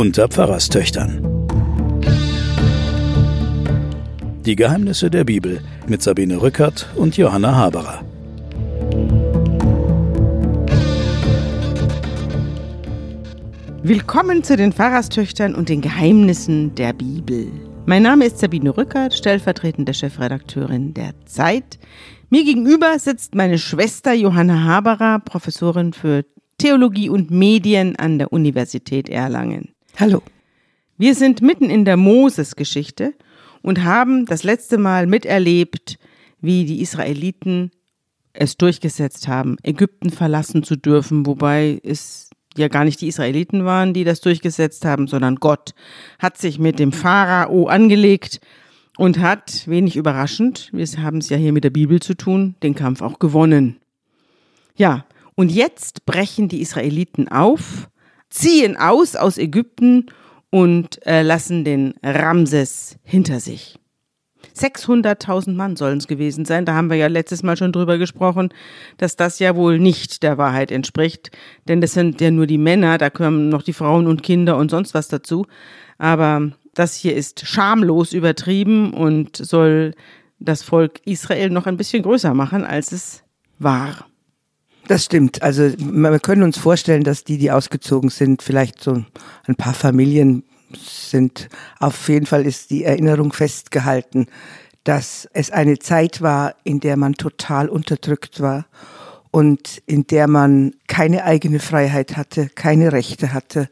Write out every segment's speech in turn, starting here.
Unter Pfarrerstöchtern. Die Geheimnisse der Bibel mit Sabine Rückert und Johanna Haberer. Willkommen zu den Pfarrerstöchtern und den Geheimnissen der Bibel. Mein Name ist Sabine Rückert, stellvertretende Chefredakteurin der Zeit. Mir gegenüber sitzt meine Schwester Johanna Haberer, Professorin für Theologie und Medien an der Universität Erlangen. Hallo. Wir sind mitten in der Moses-Geschichte und haben das letzte Mal miterlebt, wie die Israeliten es durchgesetzt haben, Ägypten verlassen zu dürfen, wobei es ja gar nicht die Israeliten waren, die das durchgesetzt haben, sondern Gott hat sich mit dem Pharao angelegt und hat, wenig überraschend, wir haben es ja hier mit der Bibel zu tun, den Kampf auch gewonnen. Ja, und jetzt brechen die Israeliten auf, ziehen aus aus Ägypten und äh, lassen den Ramses hinter sich. 600.000 Mann sollen es gewesen sein. Da haben wir ja letztes Mal schon drüber gesprochen, dass das ja wohl nicht der Wahrheit entspricht. Denn das sind ja nur die Männer, da kommen noch die Frauen und Kinder und sonst was dazu. Aber das hier ist schamlos übertrieben und soll das Volk Israel noch ein bisschen größer machen, als es war. Das stimmt. Also wir können uns vorstellen, dass die, die ausgezogen sind, vielleicht so ein paar Familien sind. Auf jeden Fall ist die Erinnerung festgehalten, dass es eine Zeit war, in der man total unterdrückt war und in der man keine eigene Freiheit hatte, keine Rechte hatte.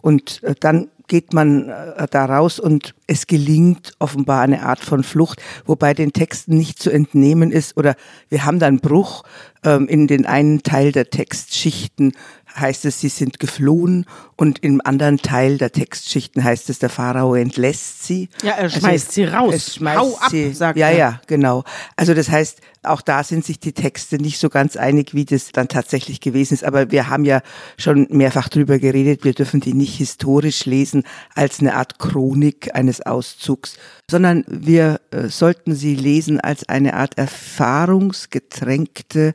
Und äh, dann geht man äh, da raus und es gelingt offenbar eine Art von Flucht, wobei den Texten nicht zu entnehmen ist oder wir haben dann Bruch ähm, in den einen Teil der Textschichten heißt es, sie sind geflohen und im anderen Teil der Textschichten heißt es, der Pharao entlässt sie. Ja, er also schmeißt also, sie raus. Schmeißt Hau ab, sie, sagt ja, er. Ja, ja, genau. Also das heißt, auch da sind sich die Texte nicht so ganz einig, wie das dann tatsächlich gewesen ist. Aber wir haben ja schon mehrfach drüber geredet, wir dürfen die nicht historisch lesen als eine Art Chronik eines Auszugs, sondern wir äh, sollten sie lesen als eine Art erfahrungsgetränkte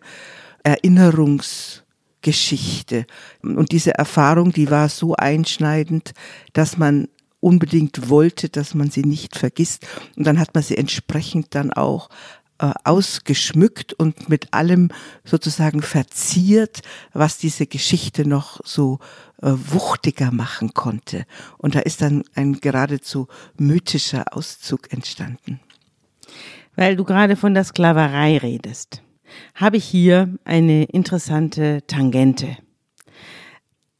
Erinnerungs Geschichte. Und diese Erfahrung, die war so einschneidend, dass man unbedingt wollte, dass man sie nicht vergisst. Und dann hat man sie entsprechend dann auch äh, ausgeschmückt und mit allem sozusagen verziert, was diese Geschichte noch so wuchtiger machen konnte. Und da ist dann ein geradezu mythischer Auszug entstanden. Weil du gerade von der Sklaverei redest habe ich hier eine interessante Tangente.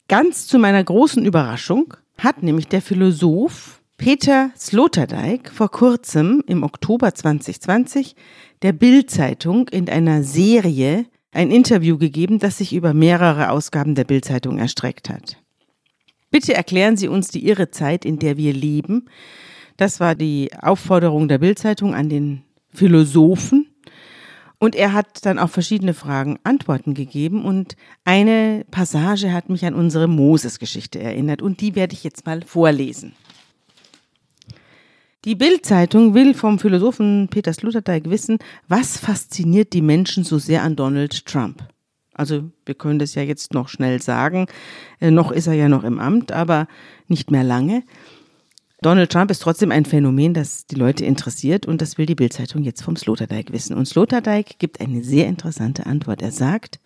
Ganz zu meiner großen Überraschung hat nämlich der Philosoph Peter Sloterdijk vor kurzem im Oktober 2020 der Bild-Zeitung in einer Serie ein Interview gegeben, das sich über mehrere Ausgaben der Bild-Zeitung erstreckt hat. Bitte erklären Sie uns die irre Zeit, in der wir leben. Das war die Aufforderung der Bild-Zeitung an den Philosophen, und er hat dann auf verschiedene Fragen Antworten gegeben und eine Passage hat mich an unsere Moses-Geschichte erinnert und die werde ich jetzt mal vorlesen. Die Bild-Zeitung will vom Philosophen Peter Sloterdijk wissen, was fasziniert die Menschen so sehr an Donald Trump. Also wir können das ja jetzt noch schnell sagen, äh, noch ist er ja noch im Amt, aber nicht mehr lange. Donald Trump ist trotzdem ein Phänomen, das die Leute interessiert und das will die Bildzeitung jetzt vom Sloterdijk wissen. Und Sloterdijk gibt eine sehr interessante Antwort. Er sagt,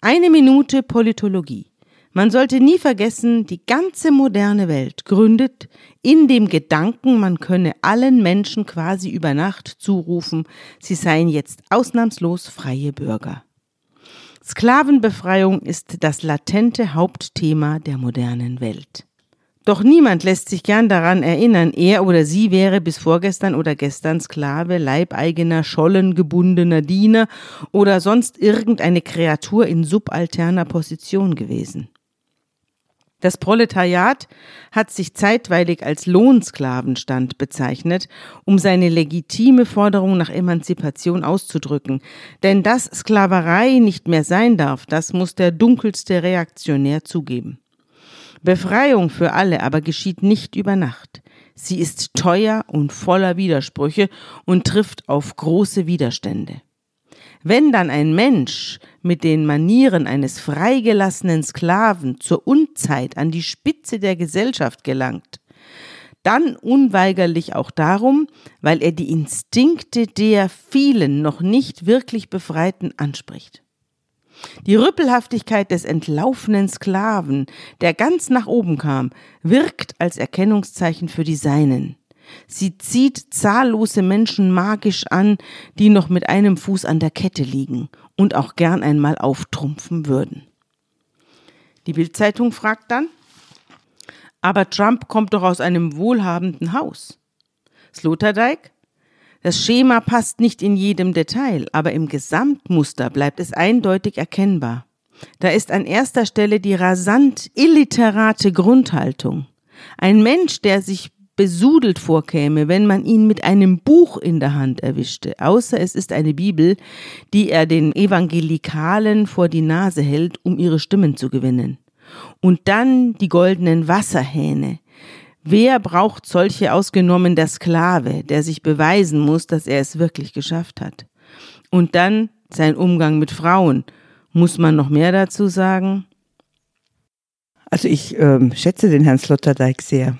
eine Minute Politologie. Man sollte nie vergessen, die ganze moderne Welt gründet in dem Gedanken, man könne allen Menschen quasi über Nacht zurufen, sie seien jetzt ausnahmslos freie Bürger. Sklavenbefreiung ist das latente Hauptthema der modernen Welt. Doch niemand lässt sich gern daran erinnern, er oder sie wäre bis vorgestern oder gestern Sklave, Leibeigener, schollengebundener Diener oder sonst irgendeine Kreatur in subalterner Position gewesen. Das Proletariat hat sich zeitweilig als Lohnsklavenstand bezeichnet, um seine legitime Forderung nach Emanzipation auszudrücken. Denn dass Sklaverei nicht mehr sein darf, das muss der dunkelste Reaktionär zugeben. Befreiung für alle aber geschieht nicht über Nacht. Sie ist teuer und voller Widersprüche und trifft auf große Widerstände. Wenn dann ein Mensch mit den Manieren eines freigelassenen Sklaven zur Unzeit an die Spitze der Gesellschaft gelangt, dann unweigerlich auch darum, weil er die Instinkte der vielen noch nicht wirklich Befreiten anspricht. Die Rüppelhaftigkeit des entlaufenen Sklaven, der ganz nach oben kam, wirkt als Erkennungszeichen für die Seinen. Sie zieht zahllose Menschen magisch an, die noch mit einem Fuß an der Kette liegen und auch gern einmal auftrumpfen würden. Die Bildzeitung fragt dann, aber Trump kommt doch aus einem wohlhabenden Haus. Sloterdijk, das Schema passt nicht in jedem Detail, aber im Gesamtmuster bleibt es eindeutig erkennbar. Da ist an erster Stelle die rasant illiterate Grundhaltung. Ein Mensch, der sich besudelt vorkäme, wenn man ihn mit einem Buch in der Hand erwischte, außer es ist eine Bibel, die er den Evangelikalen vor die Nase hält, um ihre Stimmen zu gewinnen. Und dann die goldenen Wasserhähne, Wer braucht solche ausgenommen der Sklave, der sich beweisen muss, dass er es wirklich geschafft hat? Und dann sein Umgang mit Frauen. Muss man noch mehr dazu sagen? Also ich ähm, schätze den Herrn Sloterdijk sehr,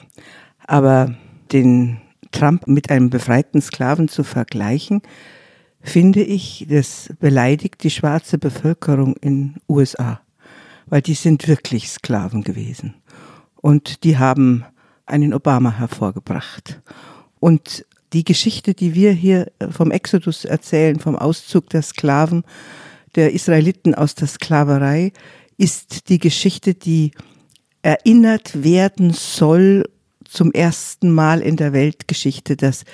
aber den Trump mit einem befreiten Sklaven zu vergleichen, finde ich, das beleidigt die schwarze Bevölkerung in USA, weil die sind wirklich Sklaven gewesen. Und die haben einen Obama hervorgebracht. Und die Geschichte, die wir hier vom Exodus erzählen, vom Auszug der Sklaven, der Israeliten aus der Sklaverei, ist die Geschichte, die erinnert werden soll zum ersten Mal in der Weltgeschichte, dass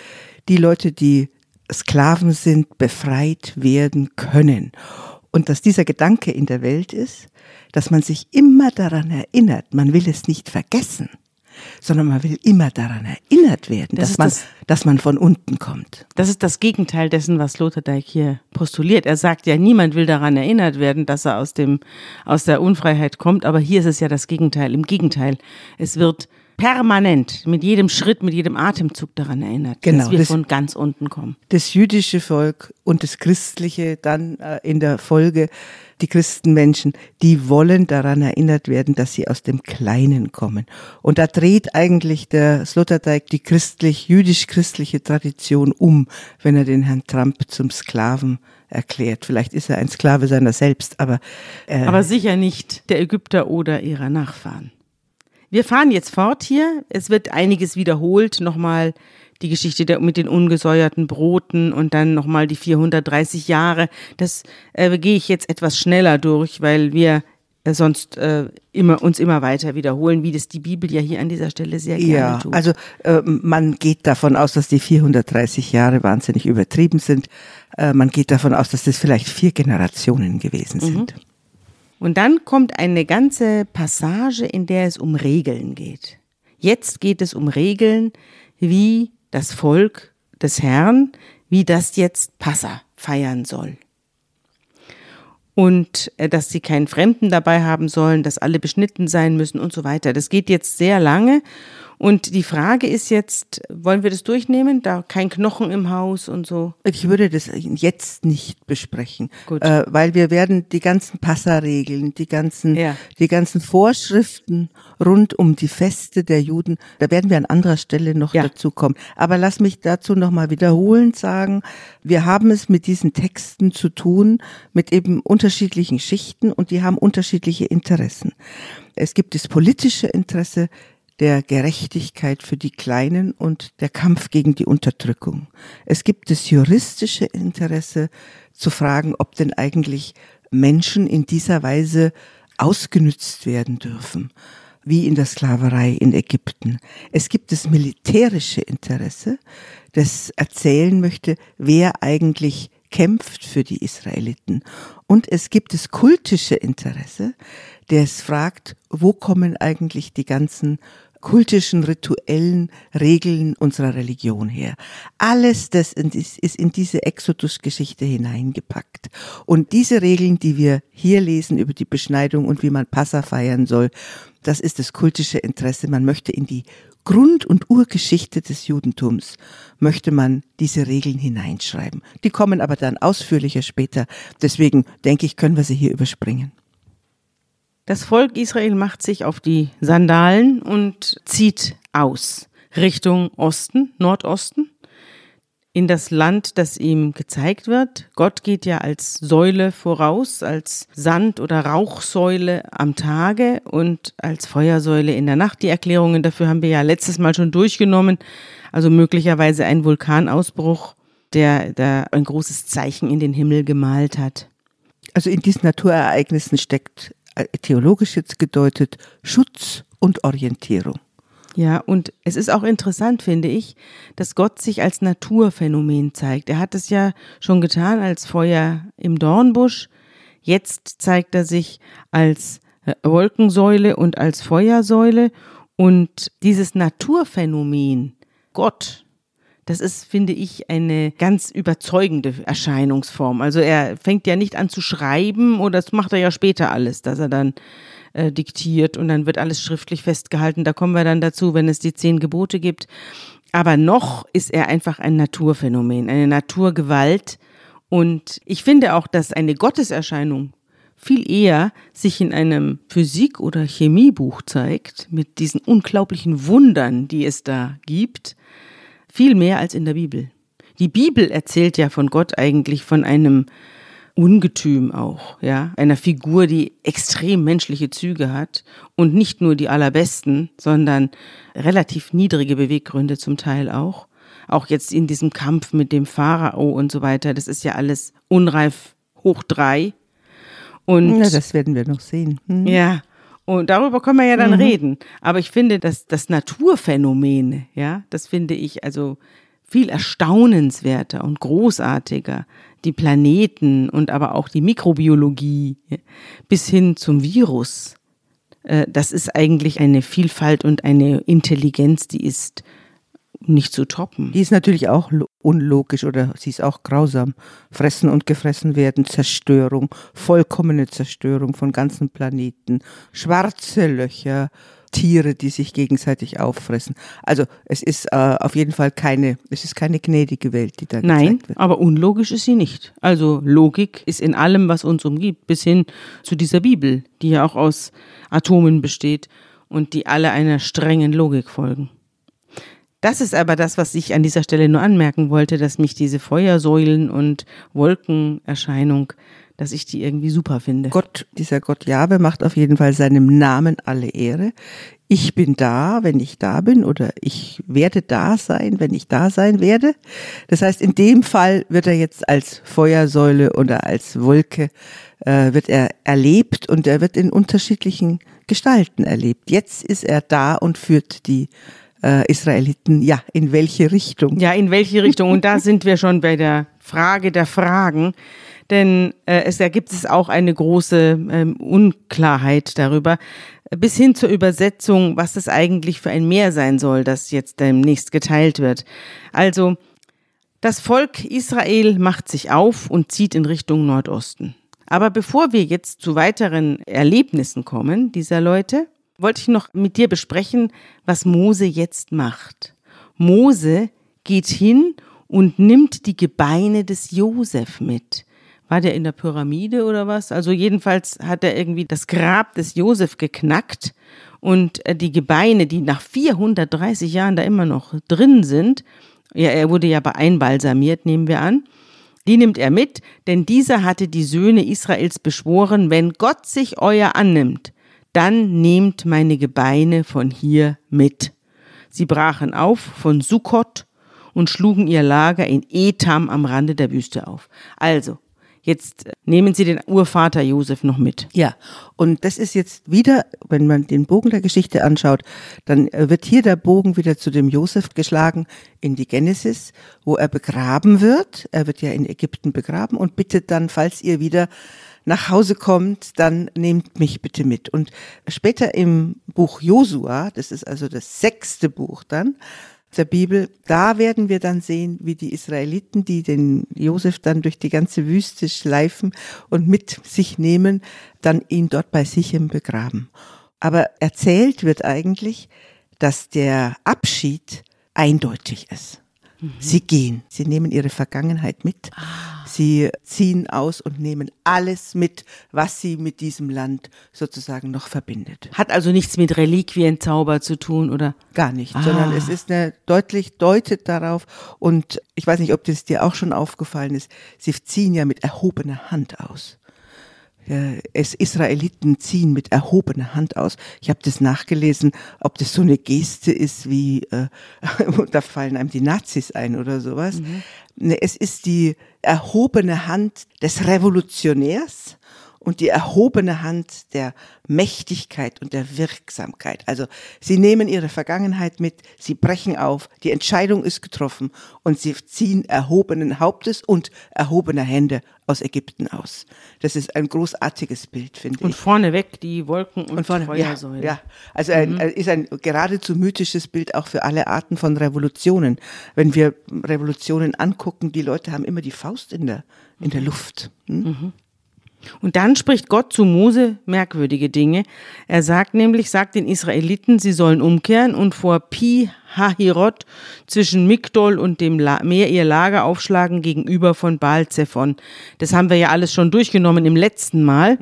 die Leute, die Sklaven sind, befreit werden können. Und dass dieser Gedanke in der Welt ist, dass man sich immer daran erinnert, man will es nicht vergessen sondern man will immer daran erinnert werden, das dass, man, das, dass man von unten kommt. Das ist das Gegenteil dessen, was Sloterdijk hier postuliert. Er sagt ja, niemand will daran erinnert werden, dass er aus, dem, aus der Unfreiheit kommt, aber hier ist es ja das Gegenteil. Im Gegenteil, es wird permanent, mit jedem Schritt, mit jedem Atemzug daran erinnert, genau, dass wir das, von ganz unten kommen. Das jüdische Volk und das christliche dann äh, in der Folge die Christenmenschen, die wollen daran erinnert werden, dass sie aus dem Kleinen kommen. Und da dreht eigentlich der Sloterdijk die christlich-jüdisch-christliche Tradition um, wenn er den Herrn Trump zum Sklaven erklärt. Vielleicht ist er ein Sklave seiner selbst, aber äh, aber sicher nicht der Ägypter oder ihrer Nachfahren. Wir fahren jetzt fort hier. Es wird einiges wiederholt. Nochmal die Geschichte der, mit den ungesäuerten Broten und dann nochmal die 430 Jahre. Das äh, gehe ich jetzt etwas schneller durch, weil wir äh, sonst äh, immer, uns immer weiter wiederholen, wie das die Bibel ja hier an dieser Stelle sehr gerne ja, tut. Also äh, man geht davon aus, dass die 430 Jahre wahnsinnig übertrieben sind. Äh, man geht davon aus, dass das vielleicht vier Generationen gewesen sind. Mhm. Und dann kommt eine ganze Passage, in der es um Regeln geht. Jetzt geht es um Regeln, wie das Volk des Herrn, wie das jetzt Passa feiern soll. Und äh, dass sie keinen Fremden dabei haben sollen, dass alle beschnitten sein müssen und so weiter. Das geht jetzt sehr lange und die Frage ist jetzt, wollen wir das durchnehmen? Da kein Knochen im Haus und so. Ich würde das jetzt nicht besprechen, äh, weil wir werden die ganzen Passaregeln, die ganzen, ja. die ganzen Vorschriften rund um die Feste der Juden, da werden wir an anderer Stelle noch ja. dazu kommen. Aber lass mich dazu nochmal wiederholend sagen, wir haben es mit diesen Texten zu tun, mit eben unterschiedlichen Schichten und die haben unterschiedliche Interessen. Es gibt das politische Interesse, der Gerechtigkeit für die Kleinen und der Kampf gegen die Unterdrückung. Es gibt das juristische Interesse zu fragen, ob denn eigentlich Menschen in dieser Weise ausgenützt werden dürfen, wie in der Sklaverei in Ägypten. Es gibt das militärische Interesse, das erzählen möchte, wer eigentlich kämpft für die Israeliten. Und es gibt das kultische Interesse, der es fragt, wo kommen eigentlich die ganzen kultischen, rituellen Regeln unserer Religion her. Alles das ist in diese Exodus-Geschichte hineingepackt. Und diese Regeln, die wir hier lesen über die Beschneidung und wie man Passa feiern soll, das ist das kultische Interesse. Man möchte in die Grund- und Urgeschichte des Judentums möchte man diese Regeln hineinschreiben. Die kommen aber dann ausführlicher später. Deswegen denke ich, können wir sie hier überspringen. Das Volk Israel macht sich auf die Sandalen und zieht aus Richtung Osten, Nordosten, in das Land, das ihm gezeigt wird. Gott geht ja als Säule voraus, als Sand- oder Rauchsäule am Tage und als Feuersäule in der Nacht. Die Erklärungen dafür haben wir ja letztes Mal schon durchgenommen. Also möglicherweise ein Vulkanausbruch, der da ein großes Zeichen in den Himmel gemalt hat. Also in diesen Naturereignissen steckt theologisch jetzt gedeutet Schutz und Orientierung. Ja, und es ist auch interessant, finde ich, dass Gott sich als Naturphänomen zeigt. Er hat es ja schon getan als Feuer im Dornbusch. Jetzt zeigt er sich als äh, Wolkensäule und als Feuersäule. Und dieses Naturphänomen, Gott, das ist, finde ich, eine ganz überzeugende Erscheinungsform. Also er fängt ja nicht an zu schreiben oder das macht er ja später alles, dass er dann äh, diktiert und dann wird alles schriftlich festgehalten. Da kommen wir dann dazu, wenn es die zehn Gebote gibt. Aber noch ist er einfach ein Naturphänomen, eine Naturgewalt. Und ich finde auch, dass eine Gotteserscheinung viel eher sich in einem Physik- oder Chemiebuch zeigt, mit diesen unglaublichen Wundern, die es da gibt, viel mehr als in der Bibel. Die Bibel erzählt ja von Gott eigentlich von einem Ungetüm auch, ja, einer Figur, die extrem menschliche Züge hat und nicht nur die allerbesten, sondern relativ niedrige Beweggründe zum Teil auch. Auch jetzt in diesem Kampf mit dem Pharao und so weiter, das ist ja alles unreif hoch drei. Und ja, das werden wir noch sehen. Hm. Ja, und darüber können wir ja dann mhm. reden. Aber ich finde, dass das Naturphänomene, ja, das finde ich also viel erstaunenswerter und großartiger. Die Planeten und aber auch die Mikrobiologie bis hin zum Virus. Äh, das ist eigentlich eine Vielfalt und eine Intelligenz, die ist nicht zu toppen. Die ist natürlich auch unlogisch oder sie ist auch grausam. Fressen und gefressen werden, Zerstörung, vollkommene Zerstörung von ganzen Planeten, schwarze Löcher, Tiere, die sich gegenseitig auffressen. Also es ist äh, auf jeden Fall keine, es ist keine gnädige Welt, die da Nein, wird. aber unlogisch ist sie nicht. Also Logik ist in allem, was uns umgibt, bis hin zu dieser Bibel, die ja auch aus Atomen besteht und die alle einer strengen Logik folgen. Das ist aber das, was ich an dieser Stelle nur anmerken wollte, dass mich diese Feuersäulen und Wolkenerscheinung, dass ich die irgendwie super finde. Gott, dieser Gott Jahwe macht auf jeden Fall seinem Namen alle Ehre. Ich bin da, wenn ich da bin, oder ich werde da sein, wenn ich da sein werde. Das heißt, in dem Fall wird er jetzt als Feuersäule oder als Wolke äh, wird er erlebt und er wird in unterschiedlichen Gestalten erlebt. Jetzt ist er da und führt die äh, Israeliten, ja, in welche Richtung? Ja, in welche Richtung? Und da sind wir schon bei der Frage der Fragen. Denn äh, es ergibt es auch eine große ähm, Unklarheit darüber, bis hin zur Übersetzung, was das eigentlich für ein Meer sein soll, das jetzt demnächst geteilt wird. Also, das Volk Israel macht sich auf und zieht in Richtung Nordosten. Aber bevor wir jetzt zu weiteren Erlebnissen kommen dieser Leute, wollte ich noch mit dir besprechen, was Mose jetzt macht. Mose geht hin und nimmt die Gebeine des Josef mit. War der in der Pyramide oder was? Also jedenfalls hat er irgendwie das Grab des Josef geknackt und äh, die Gebeine, die nach 430 Jahren da immer noch drin sind, ja, er wurde ja einbalsamiert, nehmen wir an, die nimmt er mit, denn dieser hatte die Söhne Israels beschworen, wenn Gott sich euer annimmt, dann nehmt meine Gebeine von hier mit. Sie brachen auf von Sukkot und schlugen ihr Lager in Etam am Rande der Wüste auf. Also, Jetzt nehmen Sie den Urvater Josef noch mit. Ja, und das ist jetzt wieder, wenn man den Bogen der Geschichte anschaut, dann wird hier der Bogen wieder zu dem Josef geschlagen in die Genesis, wo er begraben wird. Er wird ja in Ägypten begraben und bittet dann, falls ihr wieder nach Hause kommt, dann nehmt mich bitte mit. Und später im Buch Josua, das ist also das sechste Buch dann, der Bibel, da werden wir dann sehen, wie die Israeliten, die den Josef dann durch die ganze Wüste schleifen und mit sich nehmen, dann ihn dort bei Sichem begraben. Aber erzählt wird eigentlich, dass der Abschied eindeutig ist. Mhm. Sie gehen, sie nehmen ihre Vergangenheit mit, ah. sie ziehen aus und nehmen alles mit, was sie mit diesem Land sozusagen noch verbindet. Hat also nichts mit Reliquienzauber zu tun oder? Gar nicht, ah. sondern es ist eine deutlich deutet darauf und ich weiß nicht, ob das dir auch schon aufgefallen ist, sie ziehen ja mit erhobener Hand aus es Israeliten ziehen mit erhobener Hand aus. Ich habe das nachgelesen, ob das so eine Geste ist wie, äh, da fallen einem die Nazis ein oder sowas. Mhm. Ne, es ist die erhobene Hand des Revolutionärs und die erhobene Hand der Mächtigkeit und der Wirksamkeit. Also sie nehmen ihre Vergangenheit mit, sie brechen auf, die Entscheidung ist getroffen und sie ziehen erhobenen Hauptes und erhobener Hände aus Ägypten aus. Das ist ein großartiges Bild, finde ich. Und vorneweg die Wolken und, und vorne, Feuersäule. Ja, ja, also ein, mhm. ist ein geradezu mythisches Bild auch für alle Arten von Revolutionen. Wenn wir Revolutionen angucken, die Leute haben immer die Faust in der, in der Luft. Hm? Mhm. Und dann spricht Gott zu Mose merkwürdige Dinge. Er sagt nämlich, sagt den Israeliten, sie sollen umkehren und vor Pi Hahirot zwischen Migdol und dem Meer ihr Lager aufschlagen gegenüber von Baal Zephon. Das haben wir ja alles schon durchgenommen im letzten Mal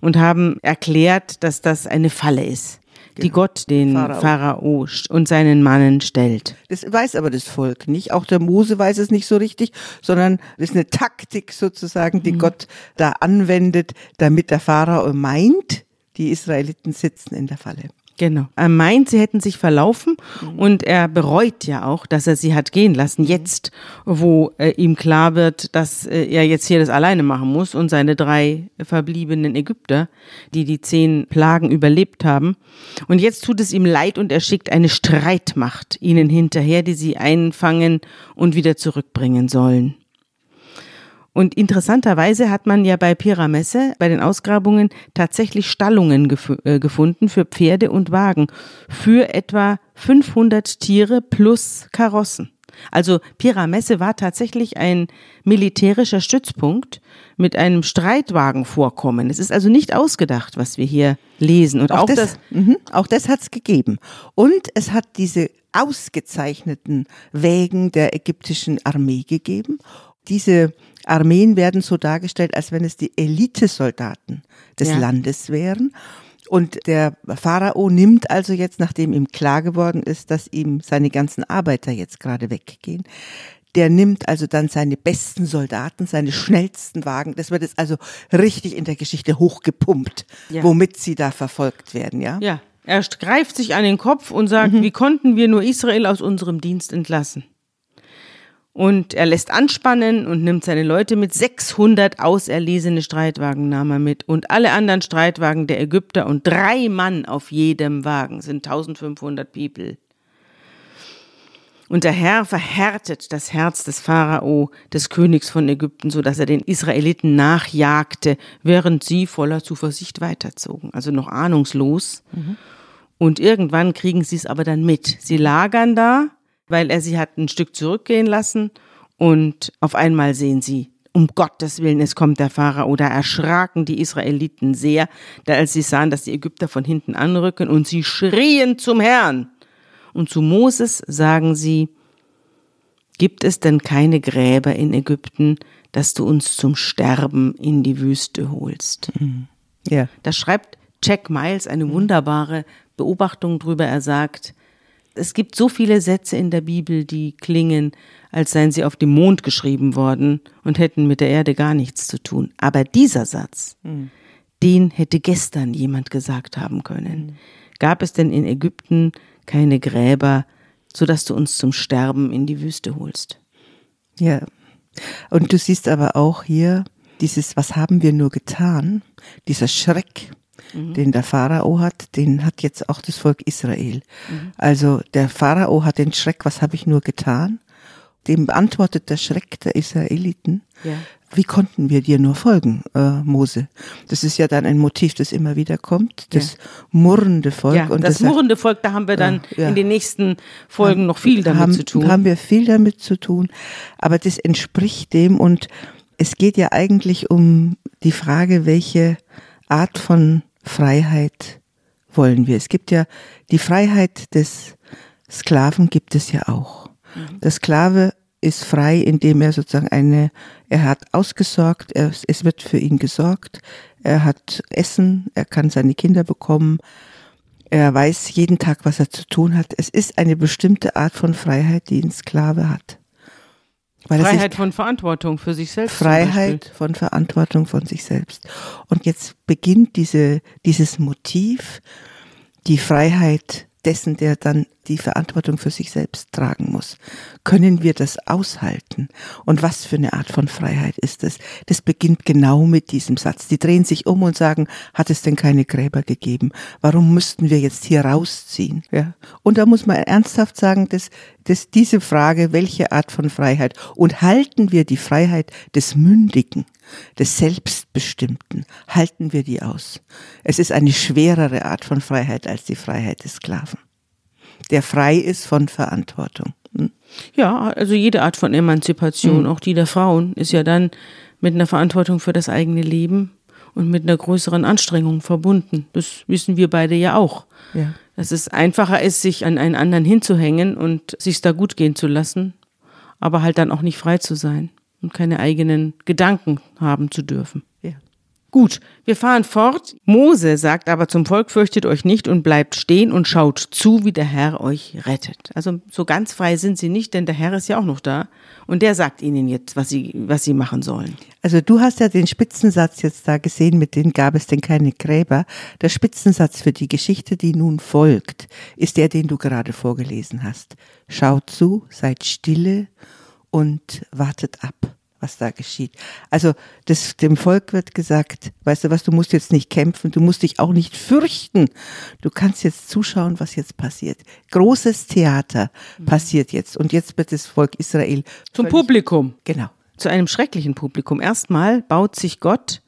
und haben erklärt, dass das eine Falle ist die. Gott den Pharao. Pharao. und seinen Mannen stellt. Das weiß aber das Volk nicht. Auch der Mose weiß es nicht so richtig, sondern das ist eine Taktik sozusagen, die mhm. Gott da anwendet, damit der Pharao meint, die Israeliten sitzen in der Falle. Genau. Er meint, sie hätten sich verlaufen mhm. und er bereut ja auch, dass er sie hat gehen lassen. Mhm. Jetzt, wo äh, ihm klar wird, dass äh, er jetzt hier das alleine machen muss und seine drei verbliebenen Ägypter, die die zehn Plagen überlebt haben. Und jetzt tut es ihm leid und er schickt eine Streitmacht ihnen hinterher, die sie einfangen und wieder zurückbringen sollen. Und interessanterweise hat man ja bei Pyramesse, bei den Ausgrabungen, tatsächlich Stallungen gef äh, gefunden für Pferde und Wagen für etwa 500 Tiere plus Karossen. Also Pyramesse war tatsächlich ein militärischer Stützpunkt mit einem Streitwagenvorkommen. Es ist also nicht ausgedacht, was wir hier lesen. Und auch, auch das, das, mh, auch das hat es gegeben. Und es hat diese ausgezeichneten Wägen der ägyptischen Armee gegeben. Diese Armeen werden so dargestellt, als wenn es die Elitesoldaten des ja. Landes wären. Und der Pharao nimmt also jetzt, nachdem ihm klar geworden ist, dass ihm seine ganzen Arbeiter jetzt gerade weggehen, der nimmt also dann seine besten Soldaten, seine schnellsten Wagen. Das wird jetzt also richtig in der Geschichte hochgepumpt, ja. womit sie da verfolgt werden, ja? Ja. Er greift sich an den Kopf und sagt, mhm. wie konnten wir nur Israel aus unserem Dienst entlassen? Und er lässt anspannen und nimmt seine Leute mit. 600 auserlesene Streitwagen nahm er mit und alle anderen Streitwagen der Ägypter und drei Mann auf jedem Wagen sind 1500 People. Und der Herr verhärtet das Herz des Pharao, des Königs von Ägypten, so dass er den Israeliten nachjagte, während sie voller Zuversicht weiterzogen. Also noch ahnungslos. Mhm. Und irgendwann kriegen sie es aber dann mit. Sie lagern da weil er sie hat ein Stück zurückgehen lassen und auf einmal sehen sie, um Gottes Willen, es kommt der Pharao. Da erschraken die Israeliten sehr, da als sie sahen, dass die Ägypter von hinten anrücken und sie schrien zum Herrn. Und zu Moses sagen sie, gibt es denn keine Gräber in Ägypten, dass du uns zum Sterben in die Wüste holst? Mhm. Ja. Da schreibt Jack Miles eine wunderbare Beobachtung drüber. Er sagt, es gibt so viele Sätze in der Bibel, die klingen, als seien sie auf dem Mond geschrieben worden und hätten mit der Erde gar nichts zu tun. Aber dieser Satz, mhm. den hätte gestern jemand gesagt haben können. Mhm. Gab es denn in Ägypten keine Gräber, sodass du uns zum Sterben in die Wüste holst? Ja. Und du siehst aber auch hier dieses, was haben wir nur getan? Dieser Schreck, mhm. den der Pharao hat, den hat jetzt auch das Volk Israel. Mhm. Also der Pharao hat den Schreck, was habe ich nur getan? dem beantwortet der Schreck der Israeliten. Ja. Wie konnten wir dir nur folgen, äh, Mose? Das ist ja dann ein Motiv, das immer wieder kommt, das Ja. murrende Volk. Ja, und das sagt- murrende Volk, da haben wir dann Ja, ja. in den nächsten Folgen noch viel damit haben, zu tun. Haben wir viel damit zu tun. Aber das entspricht dem und es geht ja eigentlich um die Frage, welche Art von Freiheit wollen wir. Es gibt ja die Freiheit des Sklaven gibt es ja auch. Der Sklave ist frei, indem er sozusagen eine, er hat ausgesorgt, er, es wird für ihn gesorgt, er hat Essen, er kann seine Kinder bekommen, er weiß jeden Tag, was er zu tun hat. Es ist eine bestimmte Art von Freiheit, die ein Sklave hat. Freiheit von Verantwortung für sich selbst. Freiheit von Verantwortung von sich selbst. Und jetzt beginnt diese, dieses Motiv, die Freiheit dessen, der dann die Verantwortung für sich selbst tragen muss. Können wir das aushalten? Und was für eine Art von Freiheit ist das? Das beginnt genau mit diesem Satz. Die drehen sich um und sagen, hat es denn keine Gräber gegeben? Warum müssten wir jetzt hier rausziehen? Ja. Und da muss man ernsthaft sagen, dass, dass diese Frage, welche Art von Freiheit und halten wir die Freiheit des Mündigen, des Selbstbestimmten, halten wir die aus? Es ist eine schwerere Art von Freiheit als die Freiheit des Sklaven der frei ist von Verantwortung. Hm? Ja, also jede Art von Emanzipation, Mhm. auch die der Frauen, ist ja dann mit einer Verantwortung für das eigene Leben und mit einer größeren Anstrengung verbunden. Das wissen wir beide ja auch. Ja. Dass es einfacher ist, sich an einen anderen hinzuhängen und sich da gut gehen zu lassen, aber halt dann auch nicht frei zu sein und keine eigenen Gedanken haben zu dürfen. Gut, wir fahren fort. Mose sagt aber zum Volk, fürchtet euch nicht und bleibt stehen und schaut zu, wie der Herr euch rettet. Also so ganz frei sind sie nicht, denn der Herr ist ja auch noch da. Und der sagt ihnen jetzt, was sie, was sie machen sollen. Also du hast ja den Spitzensatz jetzt da gesehen, mit denen gab es denn keine Gräber. Der Spitzensatz für die Geschichte, die nun folgt, ist der, den du gerade vorgelesen hast. Schaut zu, seid stille und wartet ab, was da geschieht. Also das, dem Volk wird gesagt, weißt du was, du musst jetzt nicht kämpfen, du musst dich auch nicht fürchten. Du kannst jetzt zuschauen, was jetzt passiert. Großes Theater passiert jetzt und jetzt wird das Volk Israel Zum Publikum. Genau. Zu einem schrecklichen Publikum. Erstmal baut sich Gott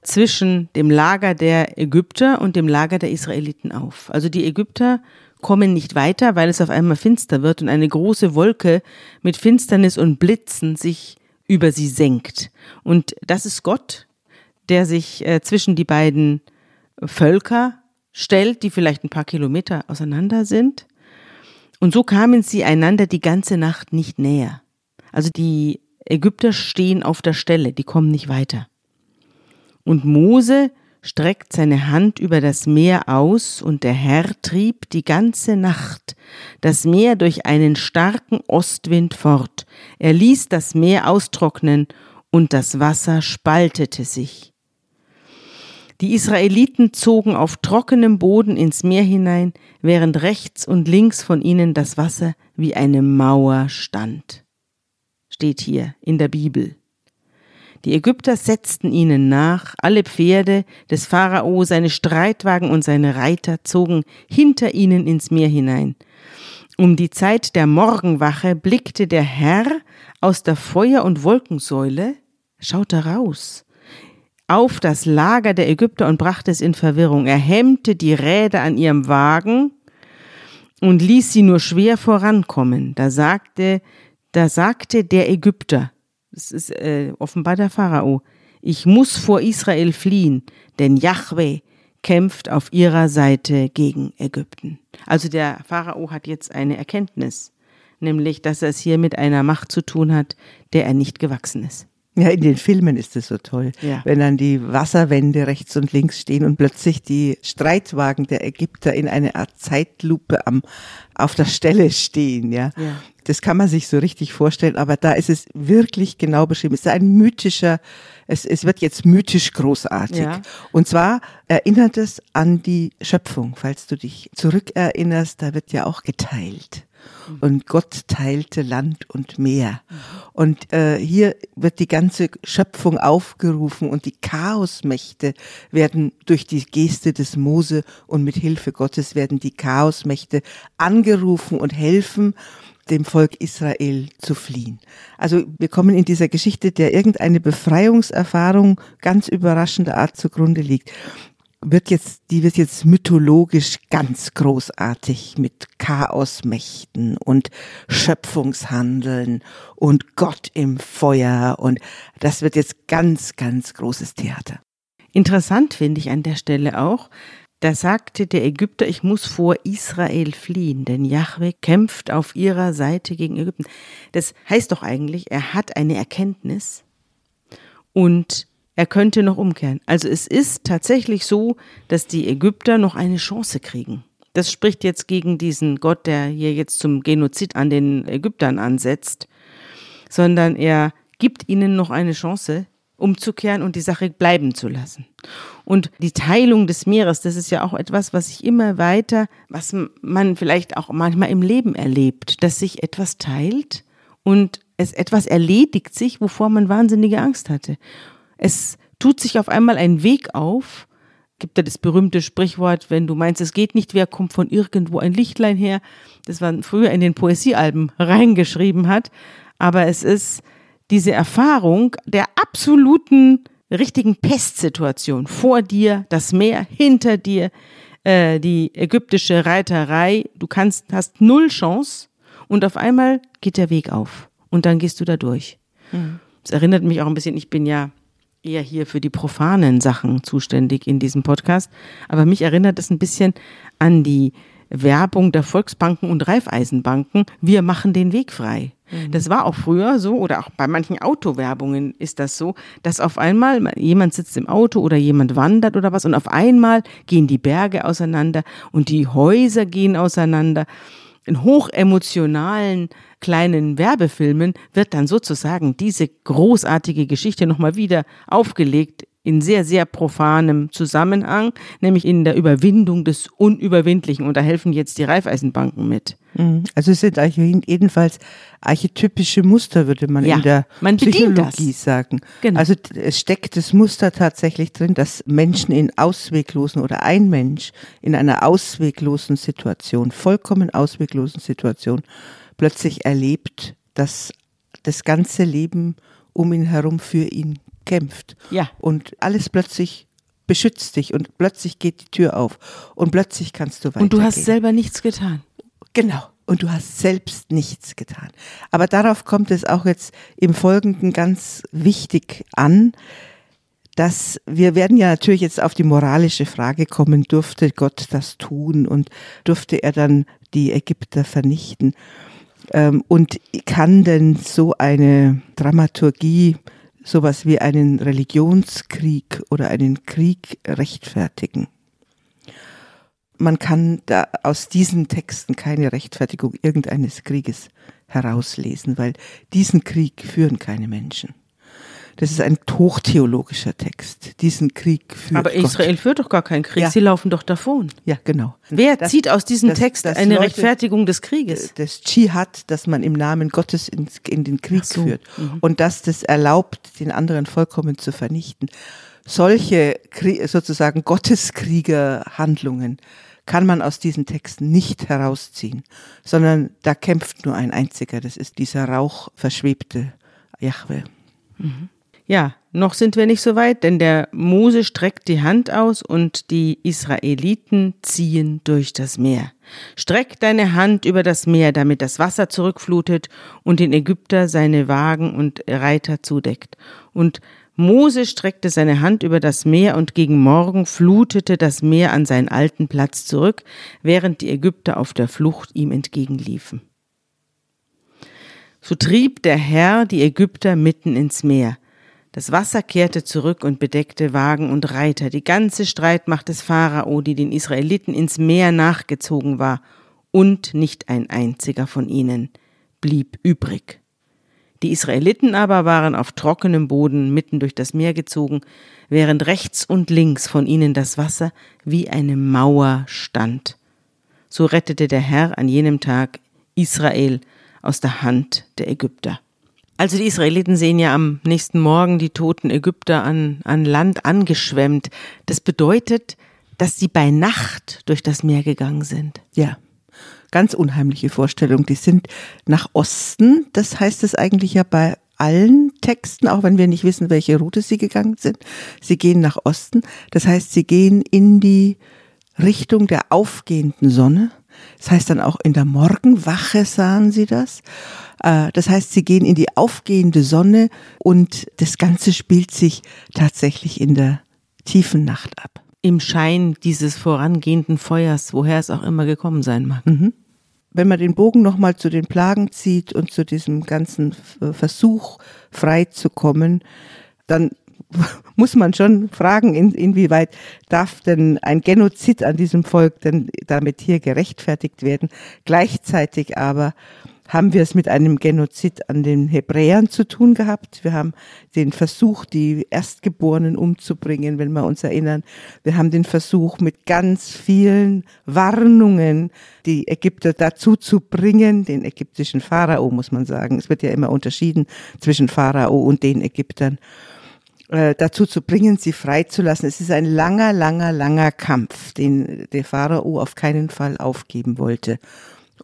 zwischen dem Lager der Ägypter und dem Lager der Israeliten auf. Also die Ägypter kommen nicht weiter, weil es auf einmal finster wird und eine große Wolke mit Finsternis und Blitzen sich über sie senkt. Und das ist Gott, der sich äh, zwischen die beiden Völker stellt, die vielleicht ein paar Kilometer auseinander sind. Und so kamen sie einander die ganze Nacht nicht näher. Also die Ägypter stehen auf der Stelle, die kommen nicht weiter. Und Mose streckt seine Hand über das Meer aus, und der Herr trieb die ganze Nacht das Meer durch einen starken Ostwind fort. Er ließ das Meer austrocknen, und das Wasser spaltete sich. Die Israeliten zogen auf trockenem Boden ins Meer hinein, während rechts und links von ihnen das Wasser wie eine Mauer stand. Steht hier in der Bibel. Die Ägypter setzten ihnen nach, alle Pferde des Pharao, seine Streitwagen und seine Reiter zogen hinter ihnen ins Meer hinein. Um die Zeit der Morgenwache blickte der Herr aus der Feuer- und Wolkensäule, schaute raus, auf das Lager der Ägypter und brachte es in Verwirrung. Er hemmte die Räder an ihrem Wagen und ließ sie nur schwer vorankommen. Da sagte, da sagte der Ägypter, das ist äh, offenbar der Pharao, ich muss vor Israel fliehen, denn Yahweh kämpft auf ihrer Seite gegen Ägypten. Also der Pharao hat jetzt eine Erkenntnis, nämlich, dass er es hier mit einer Macht zu tun hat, der er nicht gewachsen ist. Ja, in den Filmen ist es so toll, Ja. wenn dann die Wasserwände rechts und links stehen und plötzlich die Streitwagen der Ägypter in eine Art Zeitlupe am, auf der Stelle stehen, ja. Ja. Das kann man sich so richtig vorstellen, aber da ist es wirklich genau beschrieben. Es ist ein mythischer, es, es wird jetzt mythisch großartig. Ja. Und zwar erinnert es an die Schöpfung, falls du dich zurückerinnerst, da wird ja auch geteilt. Und Gott teilte Land und Meer. Und äh, hier wird die ganze Schöpfung aufgerufen und die Chaosmächte werden durch die Geste des Mose und mit Hilfe Gottes werden die Chaosmächte angerufen und helfen dem Volk Israel zu fliehen. Also wir kommen in dieser Geschichte, der irgendeine Befreiungserfahrung ganz überraschender Art zugrunde liegt wird jetzt, die wird jetzt mythologisch ganz großartig mit Chaosmächten und Schöpfungshandeln und Gott im Feuer und das wird jetzt ganz, ganz großes Theater. Interessant finde ich an der Stelle auch, da sagte der Ägypter, ich muss vor Israel fliehen, denn Yahweh kämpft auf ihrer Seite gegen Ägypten. Das heißt doch eigentlich, er hat eine Erkenntnis und er könnte noch umkehren. Also es ist tatsächlich so, dass die Ägypter noch eine Chance kriegen. Das spricht jetzt gegen diesen Gott, der hier jetzt zum Genozid an den Ägyptern ansetzt, sondern er gibt ihnen noch eine Chance, umzukehren und die Sache bleiben zu lassen. Und die Teilung des Meeres, das ist ja auch etwas, was sich immer weiter, was man vielleicht auch manchmal im Leben erlebt, dass sich etwas teilt und es etwas erledigt sich, wovor man wahnsinnige Angst hatte. Es tut sich auf einmal ein Weg auf. Gibt da das berühmte Sprichwort, wenn du meinst, es geht nicht, wer kommt von irgendwo ein Lichtlein her? Das man früher in den Poesiealben reingeschrieben hat. Aber es ist diese Erfahrung der absoluten richtigen Pestsituation. Vor dir das Meer, hinter dir äh, die ägyptische Reiterei. Du kannst, hast null Chance und auf einmal geht der Weg auf und dann gehst du da durch. Mhm. Das erinnert mich auch ein bisschen, ich bin ja eher hier für die profanen Sachen zuständig in diesem Podcast. Aber mich erinnert es ein bisschen an die Werbung der Volksbanken und Raiffeisenbanken. Wir machen den Weg frei. Mhm. Das war auch früher so oder auch bei manchen Autowerbungen ist das so, dass auf einmal jemand sitzt im Auto oder jemand wandert oder was und auf einmal gehen die Berge auseinander und die Häuser gehen auseinander in hochemotionalen kleinen Werbefilmen wird dann sozusagen diese großartige Geschichte nochmal wieder aufgelegt in sehr, sehr profanem Zusammenhang, nämlich in der Überwindung des Unüberwindlichen. Und da helfen jetzt die Raiffeisenbanken mit. Mhm. Also es sind jedenfalls archetypische Muster, würde man ja, in der man Psychologie das. sagen. Genau. Also es steckt das Muster tatsächlich drin, dass Menschen in ausweglosen oder ein Mensch in einer ausweglosen Situation, vollkommen ausweglosen Situation, plötzlich erlebt, dass das ganze Leben um ihn herum für ihn kämpft. Ja. Und alles plötzlich beschützt dich und plötzlich geht die Tür auf und plötzlich kannst du weitergehen. Und du hast selber nichts getan. Genau. Und du hast selbst nichts getan. Aber darauf kommt es auch jetzt im Folgenden ganz wichtig an, dass wir werden ja natürlich jetzt auf die moralische Frage kommen, durfte Gott das tun und durfte er dann die Ägypter vernichten? Ähm, und kann denn so eine Dramaturgie sowas wie einen Religionskrieg oder einen Krieg rechtfertigen. Man kann da aus diesen Texten keine Rechtfertigung irgendeines Krieges herauslesen, weil diesen Krieg führen keine Menschen. Das ist ein hochtheologischer Text. Diesen Krieg führt Aber Israel Gott. führt doch gar keinen Krieg. Ja. Sie laufen doch davon. Ja, genau. Wer das, zieht aus diesem das, Text das eine Leute, Rechtfertigung des Krieges? Das Dschihad, das man im Namen Gottes in, in den Krieg so. führt. Mhm. Und dass das erlaubt, den anderen vollkommen zu vernichten. Solche sozusagen Gotteskriegerhandlungen kann man aus diesen Texten nicht herausziehen, sondern da kämpft nur ein einziger. Das ist dieser rauchverschwebte Jahwe. Mhm. Ja, noch sind wir nicht so weit, denn der Mose streckt die Hand aus und die Israeliten ziehen durch das Meer. Streck deine Hand über das Meer, damit das Wasser zurückflutet und den Ägypter seine Wagen und Reiter zudeckt. Und Mose streckte seine Hand über das Meer und gegen Morgen flutete das Meer an seinen alten Platz zurück, während die Ägypter auf der Flucht ihm entgegenliefen. So trieb der Herr die Ägypter mitten ins Meer. Das Wasser kehrte zurück und bedeckte Wagen und Reiter. Die ganze Streitmacht des Pharao, die den Israeliten ins Meer nachgezogen war, und nicht ein einziger von ihnen blieb übrig. Die Israeliten aber waren auf trockenem Boden mitten durch das Meer gezogen, während rechts und links von ihnen das Wasser wie eine Mauer stand. So rettete der Herr an jenem Tag Israel aus der Hand der Ägypter. Also die Israeliten sehen ja am nächsten Morgen die toten Ägypter an, an Land angeschwemmt. Das bedeutet, dass sie bei Nacht durch das Meer gegangen sind. Ja, ganz unheimliche Vorstellung. Die sind nach Osten, das heißt es eigentlich ja bei allen Texten, auch wenn wir nicht wissen, welche Route sie gegangen sind. Sie gehen nach Osten, das heißt, sie gehen in die Richtung der aufgehenden Sonne. Das heißt dann auch in der Morgenwache sahen sie das. Äh, das heißt, sie gehen in die aufgehende Sonne und das Ganze spielt sich tatsächlich in der tiefen Nacht ab. Im Schein dieses vorangehenden Feuers, woher es auch immer gekommen sein mag. Mhm. Wenn man den Bogen nochmal zu den Plagen zieht und zu diesem ganzen Versuch, frei zu kommen, dann muss man schon fragen, in, inwieweit darf denn ein Genozid an diesem Volk denn damit hier gerechtfertigt werden. Gleichzeitig aber haben wir es mit einem Genozid an den Hebräern zu tun gehabt. Wir haben den Versuch, die Erstgeborenen umzubringen, wenn wir uns erinnern. Wir haben den Versuch, mit ganz vielen Warnungen die Ägypter dazu zu bringen, den ägyptischen Pharao, muss man sagen. Es wird ja immer unterschieden zwischen Pharao und den Ägyptern äh, dazu zu bringen, sie freizulassen. Es ist ein langer, langer, langer Kampf, den der Pharao auf keinen Fall aufgeben wollte.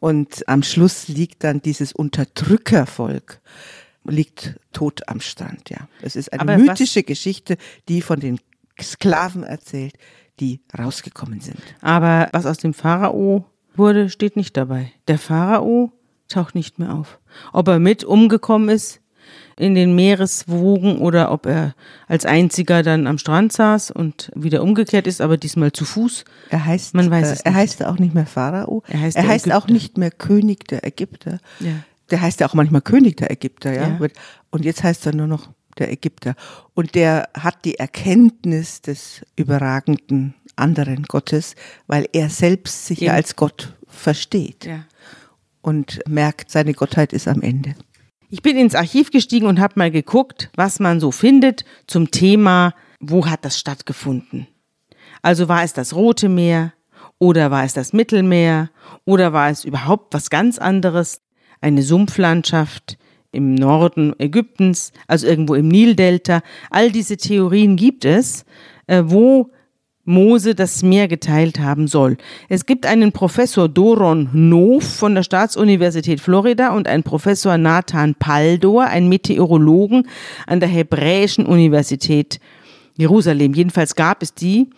Und am Schluss liegt dann dieses Unterdrückervolk, liegt tot am Strand, ja. Es ist eine Aber mythische Geschichte, die von den Sklaven erzählt, die rausgekommen sind. Aber was aus dem Pharao wurde, steht nicht dabei. Der Pharao taucht nicht mehr auf. Ob er mit umgekommen ist, in den Meereswogen oder ob er als einziger dann am Strand saß und wieder umgekehrt ist, aber diesmal zu Fuß. Er heißt, Man weiß äh, es er nicht. heißt auch nicht mehr Pharao. Er heißt, er heißt auch nicht mehr König der Ägypter. Ja. Der heißt ja auch manchmal König der Ägypter, ja. ja. Und jetzt heißt er nur noch der Ägypter. Und der hat die Erkenntnis des überragenden anderen Gottes, weil er selbst sich ja als Gott versteht. Ja. Und merkt, seine Gottheit ist am Ende. Ich bin ins Archiv gestiegen und habe mal geguckt, was man so findet zum Thema, wo hat das stattgefunden. Also war es das Rote Meer oder war es das Mittelmeer oder war es überhaupt was ganz anderes, eine Sumpflandschaft im Norden Ägyptens, also irgendwo im Nildelta. All diese Theorien gibt es, äh, wo Mose das Meer geteilt haben soll. Es gibt einen Professor Doron Noof von der Staatsuniversität Florida und einen Professor Nathan Paldor, einen Meteorologen an der Hebräischen Universität Jerusalem. Jedenfalls gab es die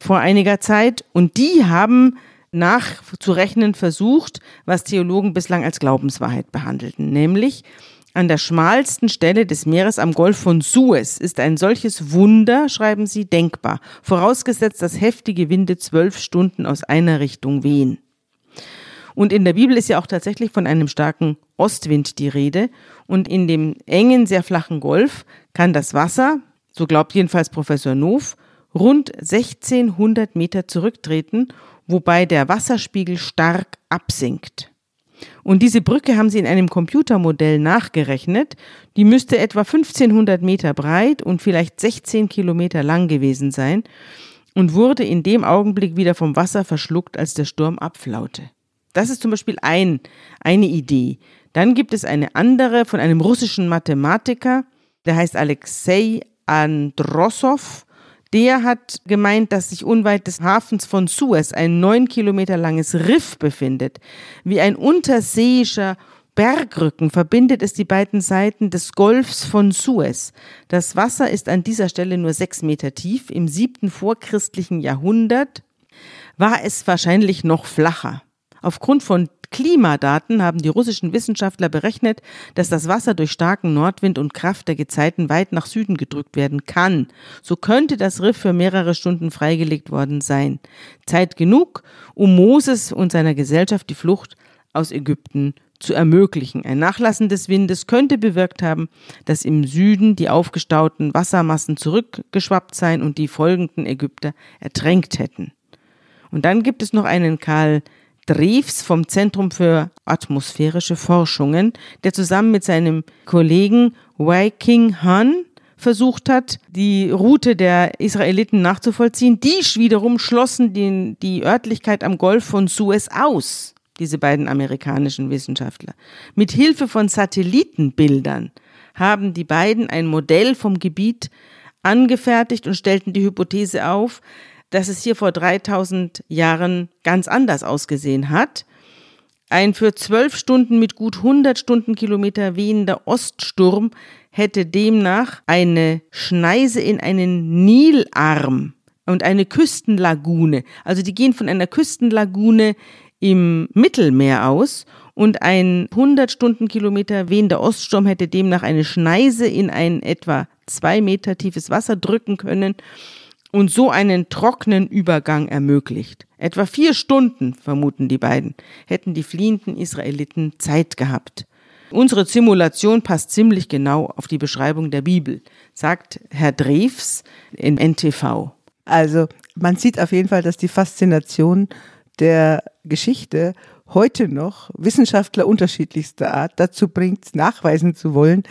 vor einiger Zeit und die haben nachzurechnen versucht, was Theologen bislang als Glaubenswahrheit behandelten, nämlich an der schmalsten Stelle des Meeres am Golf von Suez ist ein solches Wunder, schreiben sie, denkbar, vorausgesetzt, dass heftige Winde zwölf Stunden aus einer Richtung wehen. Und in der Bibel ist ja auch tatsächlich von einem starken Ostwind die Rede. Und in dem engen, sehr flachen Golf kann das Wasser, so glaubt jedenfalls Professor Noof, rund 1600 Meter zurücktreten, wobei der Wasserspiegel stark absinkt. Und diese Brücke haben sie in einem Computermodell nachgerechnet. Die müsste etwa 1500 Meter breit und vielleicht 16 Kilometer lang gewesen sein und wurde in dem Augenblick wieder vom Wasser verschluckt, als der Sturm abflaute. Das ist zum Beispiel ein, eine Idee. Dann gibt es eine andere von einem russischen Mathematiker, der heißt Alexei Androssow der hat gemeint, dass sich unweit des Hafens von Suez ein neun Kilometer langes Riff befindet. Wie ein unterseeischer Bergrücken verbindet es die beiden Seiten des Golfs von Suez. Das Wasser ist an dieser Stelle nur sechs Meter tief. Im siebten vorchristlichen Jahrhundert war es wahrscheinlich noch flacher. Aufgrund von Klimadaten haben die russischen Wissenschaftler berechnet, dass das Wasser durch starken Nordwind und Kraft der Gezeiten weit nach Süden gedrückt werden kann. So könnte das Riff für mehrere Stunden freigelegt worden sein. Zeit genug, um Moses und seiner Gesellschaft die Flucht aus Ägypten zu ermöglichen. Ein Nachlassen des Windes könnte bewirkt haben, dass im Süden die aufgestauten Wassermassen zurückgeschwappt seien und die folgenden Ägypter ertränkt hätten. Und dann gibt es noch einen Karl Drews vom Zentrum für atmosphärische Forschungen, der zusammen mit seinem Kollegen Wei King Han versucht hat, die Route der Israeliten nachzuvollziehen. Die wiederum schlossen den, die Örtlichkeit am Golf von Suez aus, diese beiden amerikanischen Wissenschaftler. Mit Hilfe von Satellitenbildern haben die beiden ein Modell vom Gebiet angefertigt und stellten die Hypothese auf, dass es hier vor 3000 Jahren ganz anders ausgesehen hat. Ein für zwölf Stunden mit gut 100 Stundenkilometer wehender Oststurm hätte demnach eine Schneise in einen Nilarm und eine Küstenlagune. Also die gehen von einer Küstenlagune im Mittelmeer aus und ein 100 Stundenkilometer wehender Oststurm hätte demnach eine Schneise in ein etwa zwei Meter tiefes Wasser drücken können und so einen trockenen Übergang ermöglicht. Etwa vier Stunden, vermuten die beiden, hätten die fliehenden Israeliten Zeit gehabt. Unsere Simulation passt ziemlich genau auf die Beschreibung der Bibel, sagt Herr Drews in NTV. Also man sieht auf jeden Fall, dass die Faszination der Geschichte heute noch Wissenschaftler unterschiedlichster Art dazu bringt, nachweisen zu wollen,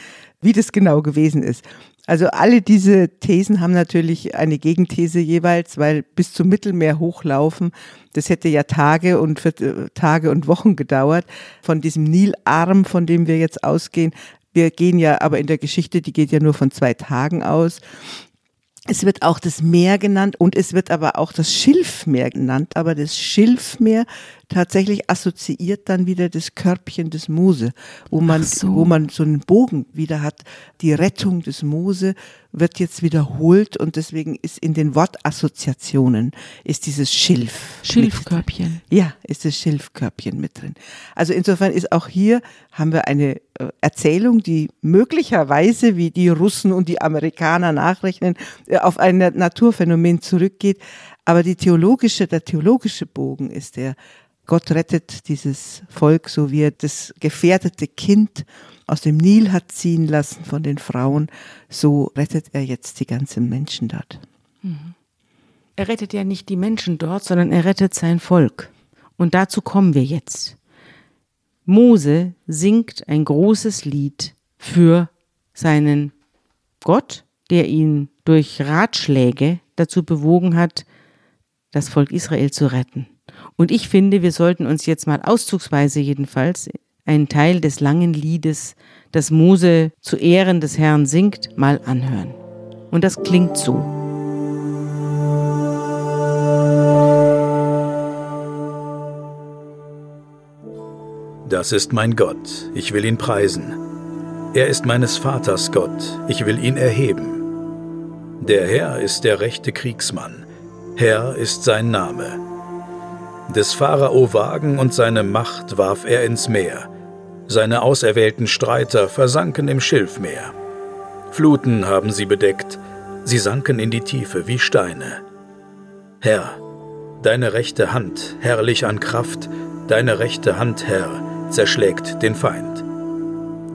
wie das genau gewesen ist. Also alle diese Thesen haben natürlich eine Gegenthese jeweils, weil bis zum Mittelmeer hochlaufen, das hätte ja Tage und äh, Tage und Wochen gedauert. Von diesem Nilarm, von dem wir jetzt ausgehen, wir gehen ja aber in der Geschichte, die geht ja nur von zwei Tagen aus. Es wird auch das Meer genannt und es wird aber auch das Schilfmeer genannt, aber das Schilfmeer tatsächlich assoziiert dann wieder das Körbchen des Mose, wo man, so. wo man so einen Bogen wieder hat. Die Rettung des Mose wird jetzt wiederholt und deswegen ist in den Wortassoziationen ist dieses Schilf. Schilfkörbchen. Ja, ist das Schilfkörbchen mit drin. Also insofern ist auch hier haben wir eine äh, Erzählung, die möglicherweise, wie die Russen und die Amerikaner nachrechnen, äh, auf ein Naturphänomen zurückgeht. Aber die theologische, der theologische Bogen ist der, Gott rettet dieses Volk, so wie er das gefährdete Kind aus dem Nil hat ziehen lassen von den Frauen, so rettet er jetzt die ganzen Menschen dort. Mhm. Er rettet ja nicht die Menschen dort, sondern er rettet sein Volk. Und dazu kommen wir jetzt. Mose singt ein großes Lied für seinen Gott, der ihn durch Ratschläge dazu bewogen hat, das Volk Israel zu retten. Und ich finde, wir sollten uns jetzt mal auszugsweise jedenfalls einen Teil des langen Liedes, das Mose zu Ehren des Herrn singt, mal anhören. Und das klingt so. Das ist mein Gott, ich will ihn preisen. Er ist meines Vaters Gott, ich will ihn erheben. Der Herr ist der rechte Kriegsmann, Herr ist sein Name. Des Pharao Wagen und seine Macht warf er ins Meer. Seine auserwählten Streiter versanken im Schilfmeer. Fluten haben sie bedeckt, sie sanken in die Tiefe wie Steine. Herr, deine rechte Hand, herrlich an Kraft, deine rechte Hand, Herr, zerschlägt den Feind.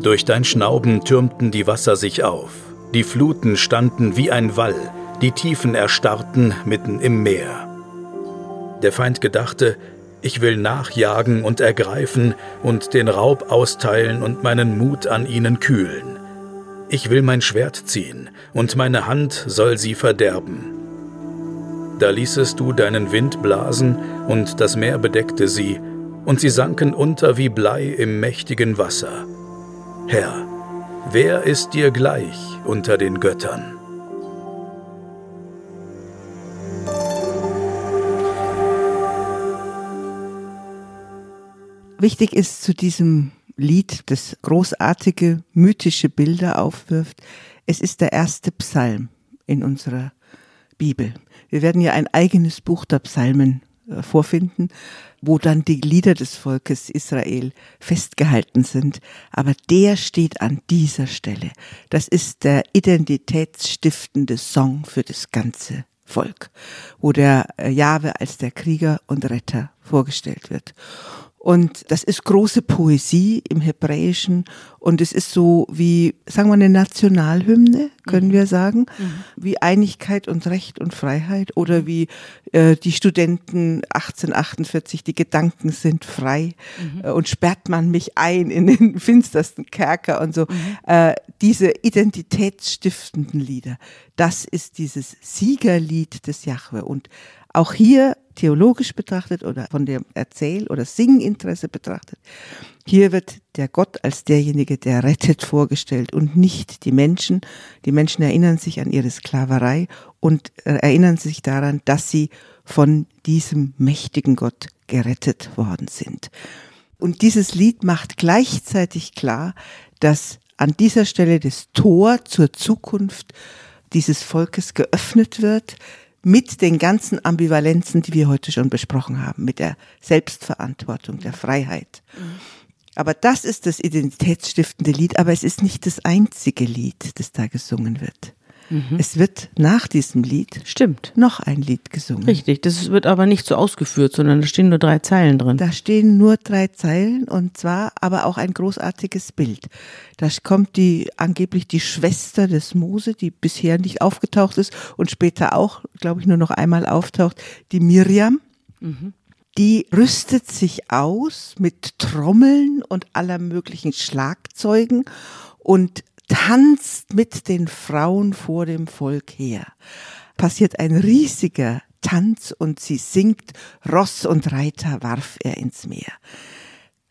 Durch dein Schnauben türmten die Wasser sich auf, die Fluten standen wie ein Wall, die Tiefen erstarrten mitten im Meer. Der Feind gedachte, ich will nachjagen und ergreifen und den Raub austeilen und meinen Mut an ihnen kühlen. Ich will mein Schwert ziehen, und meine Hand soll sie verderben. Da ließest du deinen Wind blasen, und das Meer bedeckte sie, und sie sanken unter wie Blei im mächtigen Wasser. Herr, wer ist dir gleich unter den Göttern? Wichtig ist zu diesem Lied, das großartige, mythische Bilder aufwirft, es ist der erste Psalm in unserer Bibel. Wir werden ja ein eigenes Buch der Psalmen äh, vorfinden, wo dann die Lieder des Volkes Israel festgehalten sind. Aber der steht an dieser Stelle. Das ist der identitätsstiftende Song für das ganze Volk, wo der äh, Jahwe als der Krieger und Retter vorgestellt wird. Und das ist große Poesie im Hebräischen und es ist so wie, sagen wir, eine Nationalhymne, können mhm. wir sagen, mhm. wie Einigkeit und Recht und Freiheit oder wie äh, die Studenten 1848, die Gedanken sind frei mhm. äh, und sperrt man mich ein in den finstersten Kerker und so. Mhm. Äh, diese identitätsstiftenden Lieder, das ist dieses Siegerlied des Jahwe und auch hier theologisch betrachtet oder von dem Erzähl- oder Singinteresse betrachtet, hier wird der Gott als derjenige, der rettet, vorgestellt und nicht die Menschen. Die Menschen erinnern sich an ihre Sklaverei und äh, erinnern sich daran, dass sie von diesem mächtigen Gott gerettet worden sind. Und dieses Lied macht gleichzeitig klar, dass an dieser Stelle das Tor zur Zukunft dieses Volkes geöffnet wird, mit den ganzen Ambivalenzen, die wir heute schon besprochen haben, mit der Selbstverantwortung, der Freiheit. Aber das ist das identitätsstiftende Lied, aber es ist nicht das einzige Lied, das da gesungen wird. Mhm. Es wird nach diesem Lied Stimmt. noch ein Lied gesungen. Richtig, das wird aber nicht so ausgeführt, sondern da stehen nur drei Zeilen drin. Da stehen nur drei Zeilen und zwar aber auch ein großartiges Bild. Da kommt die angeblich die Schwester des Mose, die bisher nicht aufgetaucht ist und später auch, glaube ich, nur noch einmal auftaucht, die Miriam. Mhm. Die rüstet sich aus mit Trommeln und aller möglichen Schlagzeugen und tanzt mit den Frauen vor dem Volk her. Passiert ein riesiger Tanz und sie singt, Ross und Reiter warf er ins Meer.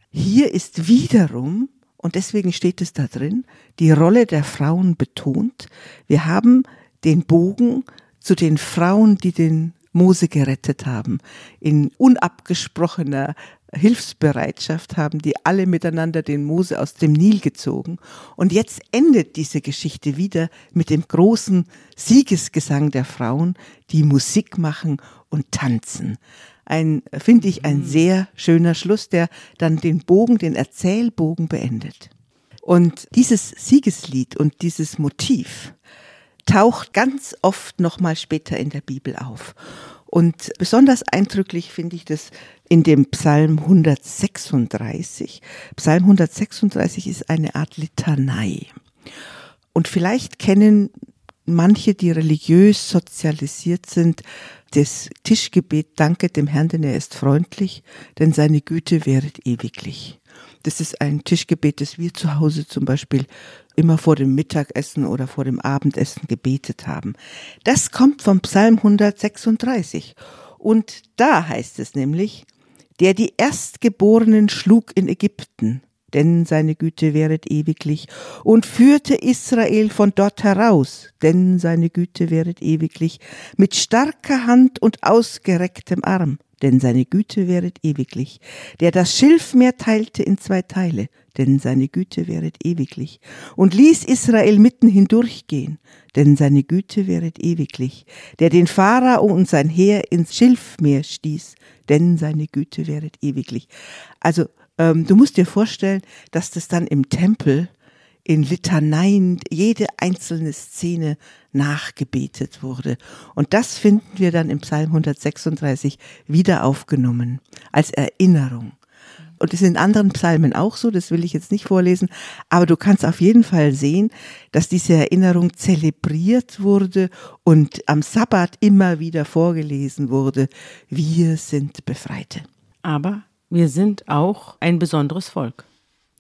Hier ist wiederum, und deswegen steht es da drin, die Rolle der Frauen betont. Wir haben den Bogen zu den Frauen, die den Mose gerettet haben, in unabgesprochener Hilfsbereitschaft haben die alle miteinander den Mose aus dem Nil gezogen. Und jetzt endet diese Geschichte wieder mit dem großen Siegesgesang der Frauen, die Musik machen und tanzen. Ein, finde ich, ein mhm. sehr schöner Schluss, der dann den Bogen, den Erzählbogen beendet. Und dieses Siegeslied und dieses Motiv taucht ganz oft nochmal später in der Bibel auf. Und besonders eindrücklich finde ich das in dem Psalm 136. Psalm 136 ist eine Art Litanei. Und vielleicht kennen manche, die religiös sozialisiert sind, das Tischgebet Danke dem Herrn, denn er ist freundlich, denn seine Güte wäret ewiglich. Das ist ein Tischgebet, das wir zu Hause zum Beispiel immer vor dem Mittagessen oder vor dem Abendessen gebetet haben. Das kommt vom Psalm 136. Und da heißt es nämlich, der die Erstgeborenen schlug in Ägypten, denn seine Güte wäret ewiglich, und führte Israel von dort heraus, denn seine Güte wäret ewiglich, mit starker Hand und ausgerecktem Arm, denn seine Güte wäret ewiglich, der das Schilfmeer teilte in zwei Teile, denn seine Güte wäret ewiglich, und ließ Israel mitten hindurchgehen, denn seine Güte wäret ewiglich, der den Pharao und sein Heer ins Schilfmeer stieß, denn seine Güte wäret ewiglich. Also ähm, du musst dir vorstellen, dass das dann im Tempel in Litaneien jede einzelne Szene nachgebetet wurde. Und das finden wir dann im Psalm 136 wieder aufgenommen als Erinnerung. Und es ist in anderen Psalmen auch so, das will ich jetzt nicht vorlesen, aber du kannst auf jeden Fall sehen, dass diese Erinnerung zelebriert wurde und am Sabbat immer wieder vorgelesen wurde. Wir sind Befreite. Aber wir sind auch ein besonderes Volk.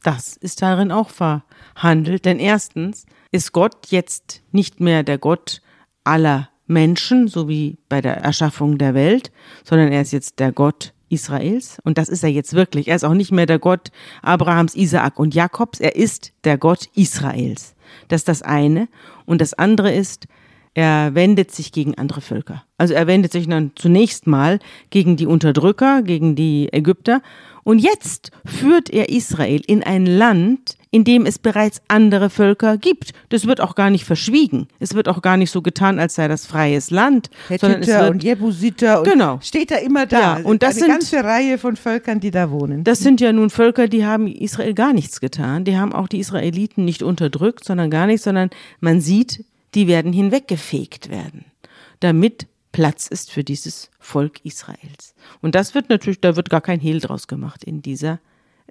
Das ist darin auch verhandelt, denn erstens ist Gott jetzt nicht mehr der Gott aller Menschen, so wie bei der Erschaffung der Welt, sondern er ist jetzt der Gott Israels. Und das ist er jetzt wirklich. Er ist auch nicht mehr der Gott Abrahams, Isaak und Jakobs. Er ist der Gott Israels. Das ist das eine. Und das andere ist, er wendet sich gegen andere Völker. Also er wendet sich dann zunächst mal gegen die Unterdrücker, gegen die Ägypter. Und jetzt führt er Israel in ein Land, in dem es bereits andere Völker gibt. Das wird auch gar nicht verschwiegen. Es wird auch gar nicht so getan, als sei das freies Land. Hethiter und Jebusiter und genau. steht da immer da. Ja, und das Eine sind, ganze Reihe von Völkern, die da wohnen. Das sind ja nun Völker, die haben Israel gar nichts getan. Die haben auch die Israeliten nicht unterdrückt, sondern gar nichts, sondern man sieht, die werden hinweggefegt werden, damit Platz ist für dieses Volk Israels. Und das wird natürlich, da wird gar kein Hehl draus gemacht in dieser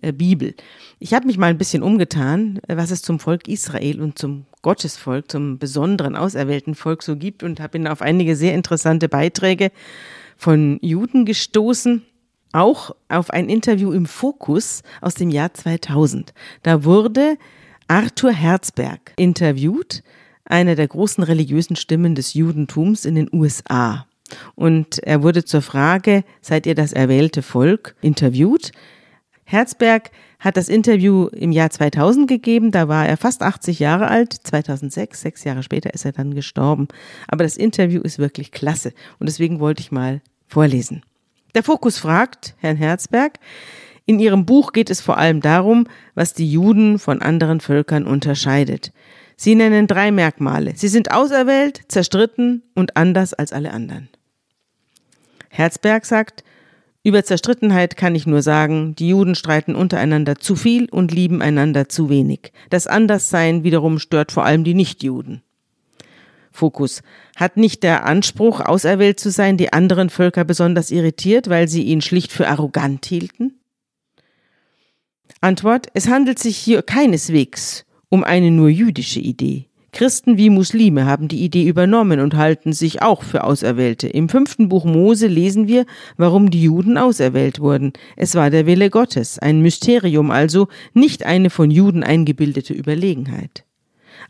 äh, Bibel. Ich habe mich mal ein bisschen umgetan, äh, was es zum Volk Israel und zum Gottesvolk, zum besonderen auserwählten Volk so gibt und habe auf einige sehr interessante Beiträge von Juden gestoßen. Auch auf ein Interview im Fokus aus dem Jahr 2000. Da wurde Arthur Herzberg interviewt einer der großen religiösen Stimmen des Judentums in den USA. Und er wurde zur Frage, seid ihr das erwählte Volk, interviewt. Herzberg hat das Interview im Jahr 2000 gegeben, da war er fast 80 Jahre alt, 2006, sechs Jahre später ist er dann gestorben. Aber das Interview ist wirklich klasse und deswegen wollte ich mal vorlesen. Der Fokus fragt Herrn Herzberg, In ihrem Buch geht es vor allem darum, was die Juden von anderen Völkern unterscheidet. Sie nennen drei Merkmale. Sie sind auserwählt, zerstritten und anders als alle anderen. Herzberg sagt, über Zerstrittenheit kann ich nur sagen, die Juden streiten untereinander zu viel und lieben einander zu wenig. Das Anderssein wiederum stört vor allem die Nichtjuden. Fokus. Hat nicht der Anspruch, auserwählt zu sein, die anderen Völker besonders irritiert, weil sie ihn schlicht für arrogant hielten? Antwort. Es handelt sich hier keineswegs um eine nur jüdische Idee. Christen wie Muslime haben die Idee übernommen und halten sich auch für Auserwählte. Im fünften Buch Mose lesen wir, warum die Juden auserwählt wurden. Es war der Wille Gottes, ein Mysterium also, nicht eine von Juden eingebildete Überlegenheit.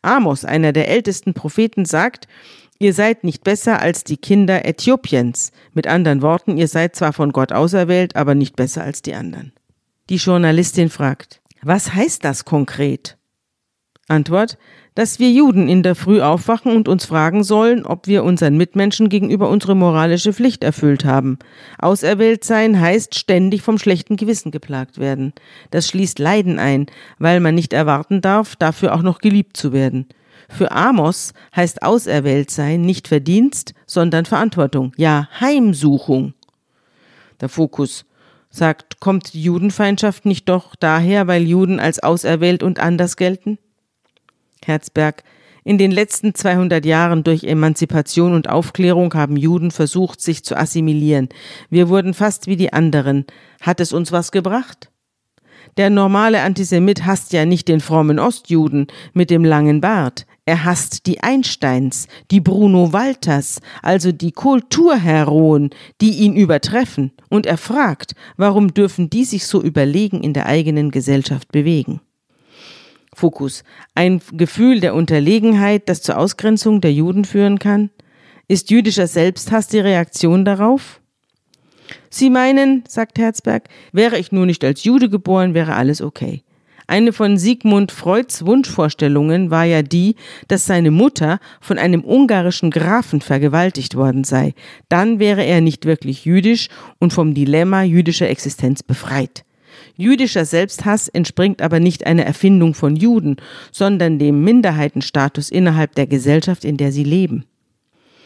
Amos, einer der ältesten Propheten, sagt, Ihr seid nicht besser als die Kinder Äthiopiens. Mit anderen Worten, ihr seid zwar von Gott auserwählt, aber nicht besser als die anderen. Die Journalistin fragt, was heißt das konkret? Antwort, dass wir Juden in der Früh aufwachen und uns fragen sollen, ob wir unseren Mitmenschen gegenüber unsere moralische Pflicht erfüllt haben. Auserwählt sein heißt ständig vom schlechten Gewissen geplagt werden. Das schließt Leiden ein, weil man nicht erwarten darf, dafür auch noch geliebt zu werden. Für Amos heißt auserwählt sein nicht Verdienst, sondern Verantwortung, ja Heimsuchung. Der Fokus sagt, kommt die Judenfeindschaft nicht doch daher, weil Juden als auserwählt und anders gelten? Herzberg. In den letzten 200 Jahren durch Emanzipation und Aufklärung haben Juden versucht, sich zu assimilieren. Wir wurden fast wie die anderen. Hat es uns was gebracht? Der normale Antisemit hasst ja nicht den frommen Ostjuden mit dem langen Bart. Er hasst die Einsteins, die Bruno Walters, also die Kulturheroen, die ihn übertreffen. Und er fragt, warum dürfen die sich so überlegen in der eigenen Gesellschaft bewegen? Fokus. Ein Gefühl der Unterlegenheit, das zur Ausgrenzung der Juden führen kann? Ist jüdischer Selbsthass die Reaktion darauf? Sie meinen, sagt Herzberg, wäre ich nur nicht als Jude geboren, wäre alles okay. Eine von Sigmund Freuds Wunschvorstellungen war ja die, dass seine Mutter von einem ungarischen Grafen vergewaltigt worden sei. Dann wäre er nicht wirklich jüdisch und vom Dilemma jüdischer Existenz befreit. Jüdischer Selbsthass entspringt aber nicht einer Erfindung von Juden, sondern dem Minderheitenstatus innerhalb der Gesellschaft, in der sie leben.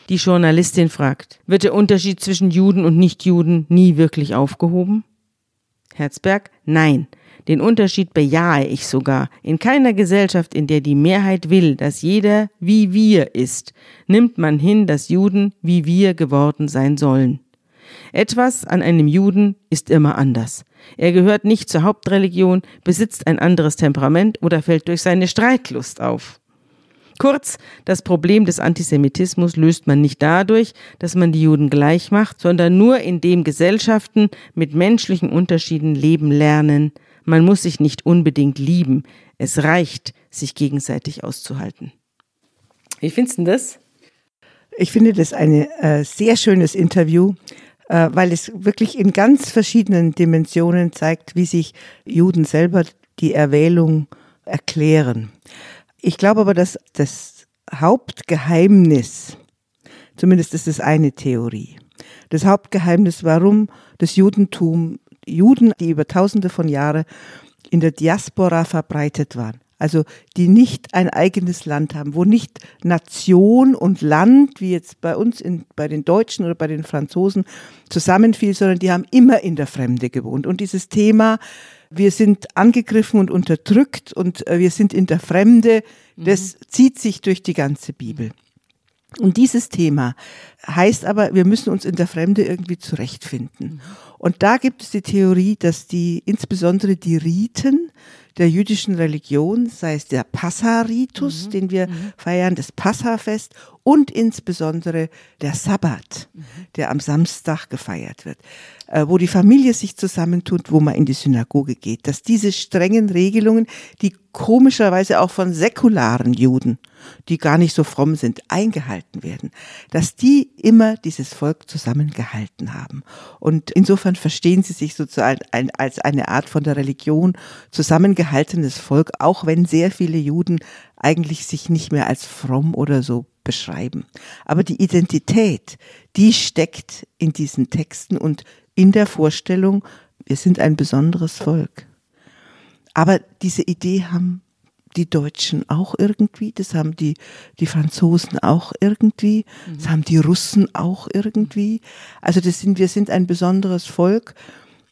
Die Journalistin fragt, wird der Unterschied zwischen Juden und Nichtjuden nie wirklich aufgehoben? Herzberg, nein. Den Unterschied bejahe ich sogar. In keiner Gesellschaft, in der die Mehrheit will, dass jeder wie wir ist, nimmt man hin, dass Juden wie wir geworden sein sollen. Etwas an einem Juden ist immer anders. Er gehört nicht zur Hauptreligion, besitzt ein anderes Temperament oder fällt durch seine Streitlust auf. Kurz, das Problem des Antisemitismus löst man nicht dadurch, dass man die Juden gleich macht, sondern nur indem Gesellschaften mit menschlichen Unterschieden leben lernen. Man muss sich nicht unbedingt lieben. Es reicht, sich gegenseitig auszuhalten. Wie findest du das? Ich finde das ein äh, sehr schönes Interview weil es wirklich in ganz verschiedenen Dimensionen zeigt, wie sich Juden selber die Erwählung erklären. Ich glaube aber, dass das Hauptgeheimnis, zumindest ist es eine Theorie, das Hauptgeheimnis, warum das Judentum, Juden, die über tausende von Jahren in der Diaspora verbreitet waren, also die nicht ein eigenes Land haben, wo nicht Nation und Land, wie jetzt bei uns in, bei den Deutschen oder bei den Franzosen, zusammenfiel, sondern die haben immer in der Fremde gewohnt. Und dieses Thema, wir sind angegriffen und unterdrückt und äh, wir sind in der Fremde, das mhm. zieht sich durch die ganze Bibel. Und dieses Thema heißt aber, wir müssen uns in der Fremde irgendwie zurechtfinden. Mhm. Und da gibt es die Theorie, dass die, insbesondere die Riten, der jüdischen Religion, sei es der Passa-Ritus, mhm. den wir mhm. feiern, das Passafest und insbesondere der Sabbat, mhm. der am Samstag gefeiert wird, wo die Familie sich zusammentut, wo man in die Synagoge geht, dass diese strengen Regelungen, die komischerweise auch von säkularen Juden, die gar nicht so fromm sind, eingehalten werden, dass die immer dieses Volk zusammengehalten haben. Und insofern verstehen sie sich sozusagen als eine Art von der Religion zusammengehaltenes Volk, auch wenn sehr viele Juden eigentlich sich nicht mehr als fromm oder so beschreiben. Aber die Identität, die steckt in diesen Texten und in der Vorstellung, Wir sind ein besonderes Volk. Aber diese Idee haben die Deutschen auch irgendwie, das haben die, die Franzosen auch irgendwie, das haben die Russen auch irgendwie. Also das sind, wir sind ein besonderes Volk,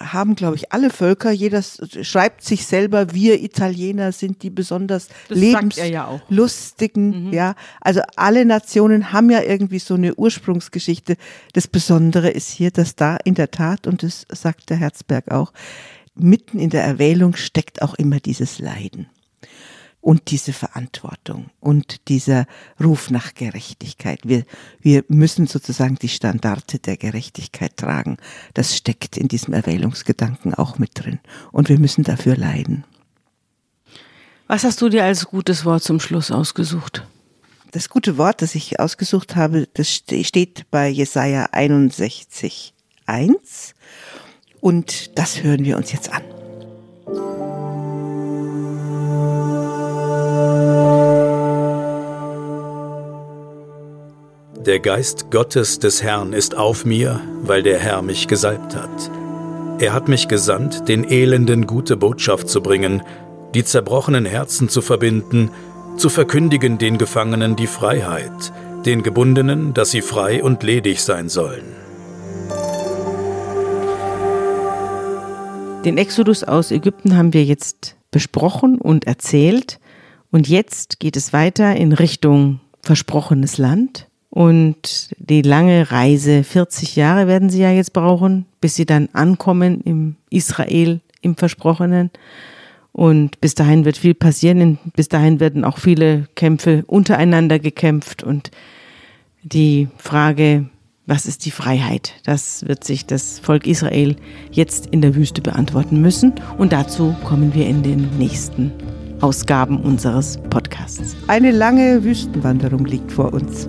haben, glaube ich, alle Völker, jeder schreibt sich selber, wir Italiener sind die besonders lebenslustigen, ja, mhm. ja. Also alle Nationen haben ja irgendwie so eine Ursprungsgeschichte. Das Besondere ist hier, dass da in der Tat, und das sagt der Herzberg auch, mitten in der Erwählung steckt auch immer dieses Leiden und diese Verantwortung und dieser Ruf nach Gerechtigkeit. Wir, wir müssen sozusagen die Standarte der Gerechtigkeit tragen. Das steckt in diesem Erwählungsgedanken auch mit drin. Und wir müssen dafür leiden. Was hast du dir als gutes Wort zum Schluss ausgesucht? Das gute Wort, das ich ausgesucht habe, das steht bei Jesaja 61, 1. Und das hören wir uns jetzt an. Der Geist Gottes des Herrn ist auf mir, weil der Herr mich gesalbt hat. Er hat mich gesandt, den Elenden gute Botschaft zu bringen, die zerbrochenen Herzen zu verbinden, zu verkündigen den Gefangenen die Freiheit, den Gebundenen, dass sie frei und ledig sein sollen. Den Exodus aus Ägypten haben wir jetzt besprochen und erzählt. Und jetzt geht es weiter in Richtung versprochenes Land. Und die lange Reise, 40 Jahre werden sie ja jetzt brauchen, bis sie dann ankommen im Israel, im Versprochenen. Und bis dahin wird viel passieren. Bis dahin werden auch viele Kämpfe untereinander gekämpft. Und die Frage, was ist die Freiheit? Das wird sich das Volk Israel jetzt in der Wüste beantworten müssen. Und dazu kommen wir in den nächsten Ausgaben unseres Podcasts. Eine lange Wüstenwanderung liegt vor uns.